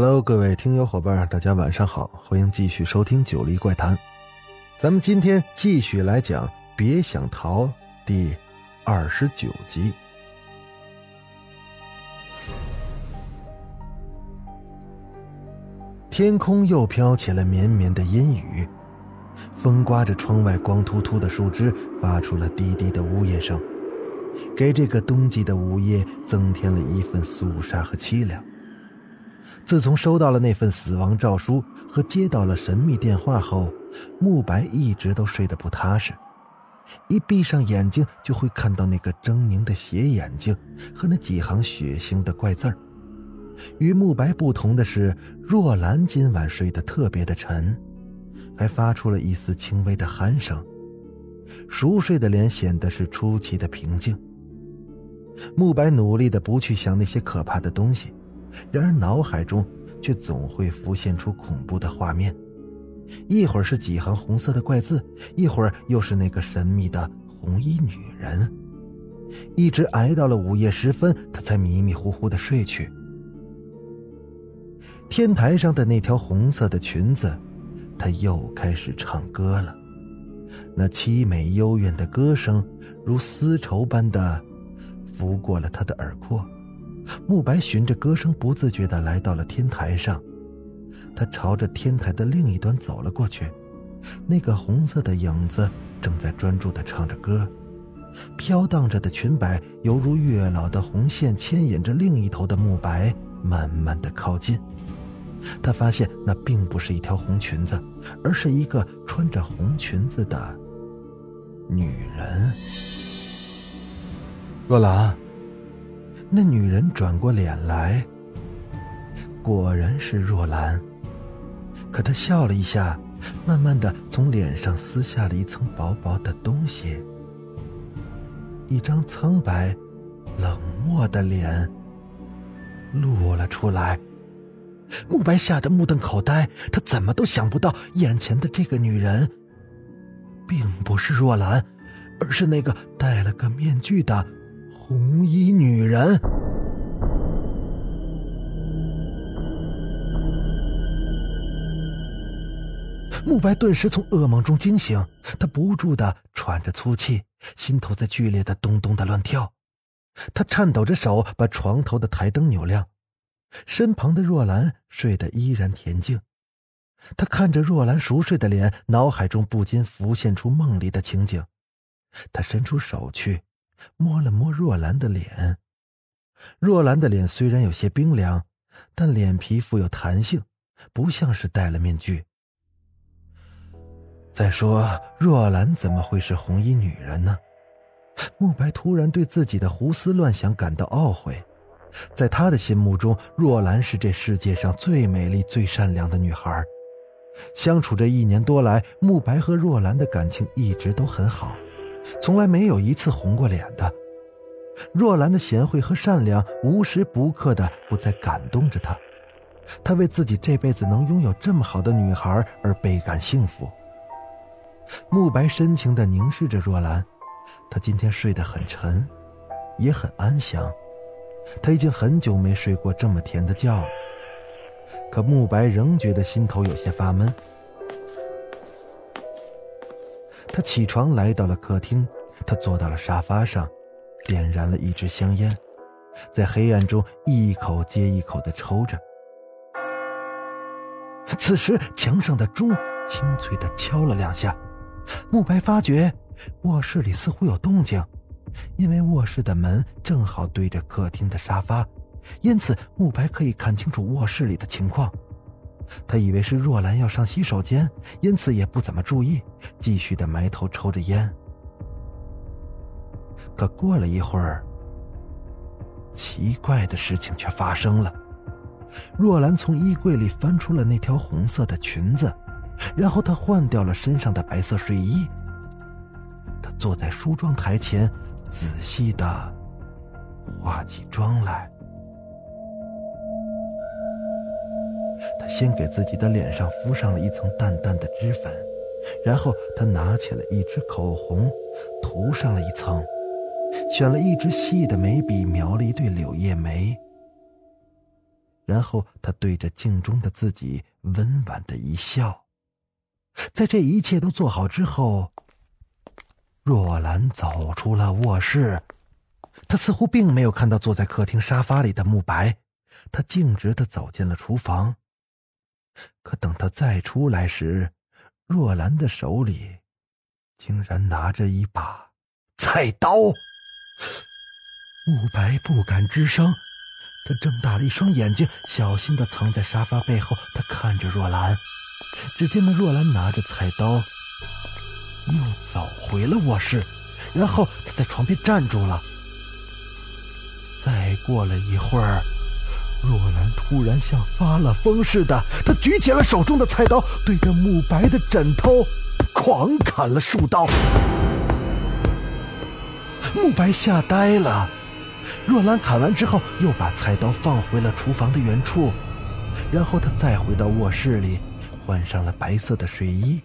Hello，各位听友伙伴，大家晚上好，欢迎继续收听《九黎怪谈》。咱们今天继续来讲《别想逃》第二十九集。天空又飘起了绵绵的阴雨，风刮着窗外光秃秃的树枝，发出了低低的呜咽声，给这个冬季的午夜增添了一份肃杀和凄凉。自从收到了那份死亡诏书和接到了神秘电话后，慕白一直都睡得不踏实。一闭上眼睛，就会看到那个狰狞的斜眼睛和那几行血腥的怪字儿。与慕白不同的是，若兰今晚睡得特别的沉，还发出了一丝轻微的鼾声。熟睡的脸显得是出奇的平静。慕白努力的不去想那些可怕的东西。然而脑海中却总会浮现出恐怖的画面，一会儿是几行红色的怪字，一会儿又是那个神秘的红衣女人。一直挨到了午夜时分，他才迷迷糊糊的睡去。天台上的那条红色的裙子，他又开始唱歌了。那凄美幽怨的歌声，如丝绸般的拂过了他的耳廓。慕白循着歌声，不自觉地来到了天台上。他朝着天台的另一端走了过去。那个红色的影子正在专注地唱着歌，飘荡着的裙摆犹如月老的红线，牵引着另一头的慕白慢慢地靠近。他发现那并不是一条红裙子，而是一个穿着红裙子的女人。若兰。那女人转过脸来，果然是若兰。可她笑了一下，慢慢的从脸上撕下了一层薄薄的东西，一张苍白、冷漠的脸露了出来。慕白吓得目瞪口呆，他怎么都想不到，眼前的这个女人，并不是若兰，而是那个戴了个面具的。红衣女人，慕白顿时从噩梦中惊醒，他不住的喘着粗气，心头在剧烈的咚咚的乱跳。他颤抖着手把床头的台灯扭亮，身旁的若兰睡得依然恬静。他看着若兰熟睡的脸，脑海中不禁浮现出梦里的情景。他伸出手去。摸了摸若兰的脸，若兰的脸虽然有些冰凉，但脸皮富有弹性，不像是戴了面具。再说，若兰怎么会是红衣女人呢？慕白突然对自己的胡思乱想感到懊悔。在他的心目中，若兰是这世界上最美丽、最善良的女孩。相处这一年多来，慕白和若兰的感情一直都很好。从来没有一次红过脸的，若兰的贤惠和善良无时不刻的不再感动着他，他为自己这辈子能拥有这么好的女孩而倍感幸福。慕白深情的凝视着若兰，她今天睡得很沉，也很安详，他已经很久没睡过这么甜的觉了。可慕白仍觉得心头有些发闷。他起床来到了客厅，他坐到了沙发上，点燃了一支香烟，在黑暗中一口接一口的抽着。此时，墙上的钟清脆的敲了两下，慕白发觉卧室里似乎有动静，因为卧室的门正好对着客厅的沙发，因此慕白可以看清楚卧室里的情况。他以为是若兰要上洗手间，因此也不怎么注意，继续的埋头抽着烟。可过了一会儿，奇怪的事情却发生了：若兰从衣柜里翻出了那条红色的裙子，然后她换掉了身上的白色睡衣。他坐在梳妆台前，仔细的化起妆来。先给自己的脸上敷上了一层淡淡的脂粉，然后他拿起了一支口红，涂上了一层，选了一支细的眉笔，描了一对柳叶眉。然后他对着镜中的自己温婉的一笑。在这一切都做好之后，若兰走出了卧室，她似乎并没有看到坐在客厅沙发里的慕白，她径直的走进了厨房。可等他再出来时，若兰的手里竟然拿着一把菜刀。慕白不敢吱声，他睁大了一双眼睛，小心的藏在沙发背后。他看着若兰，只见那若兰拿着菜刀，又走回了卧室，然后他在床边站住了。再过了一会儿。若兰突然像发了疯似的，她举起了手中的菜刀，对着慕白的枕头狂砍了数刀。慕白吓呆了。若兰砍完之后，又把菜刀放回了厨房的原处，然后她再回到卧室里，换上了白色的睡衣，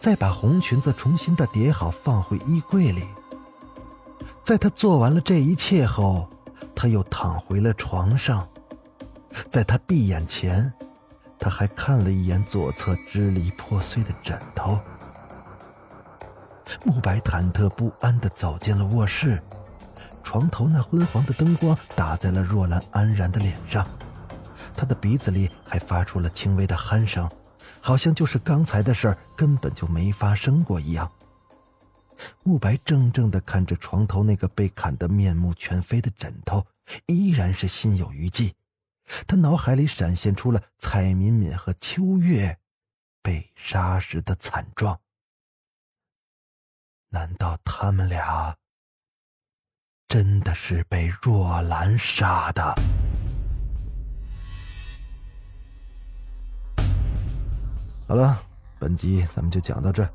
再把红裙子重新的叠好放回衣柜里。在她做完了这一切后，她又躺回了床上。在他闭眼前，他还看了一眼左侧支离破碎的枕头。慕白忐忑不安地走进了卧室，床头那昏黄的灯光打在了若兰安然的脸上，他的鼻子里还发出了轻微的鼾声，好像就是刚才的事儿根本就没发生过一样。慕白怔怔地看着床头那个被砍得面目全非的枕头，依然是心有余悸。他脑海里闪现出了蔡敏敏和秋月被杀时的惨状。难道他们俩真的是被若兰杀的？好了，本集咱们就讲到这，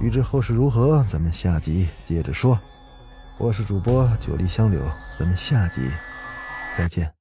欲知后事如何，咱们下集接着说。我是主播九黎香柳，咱们下集再见。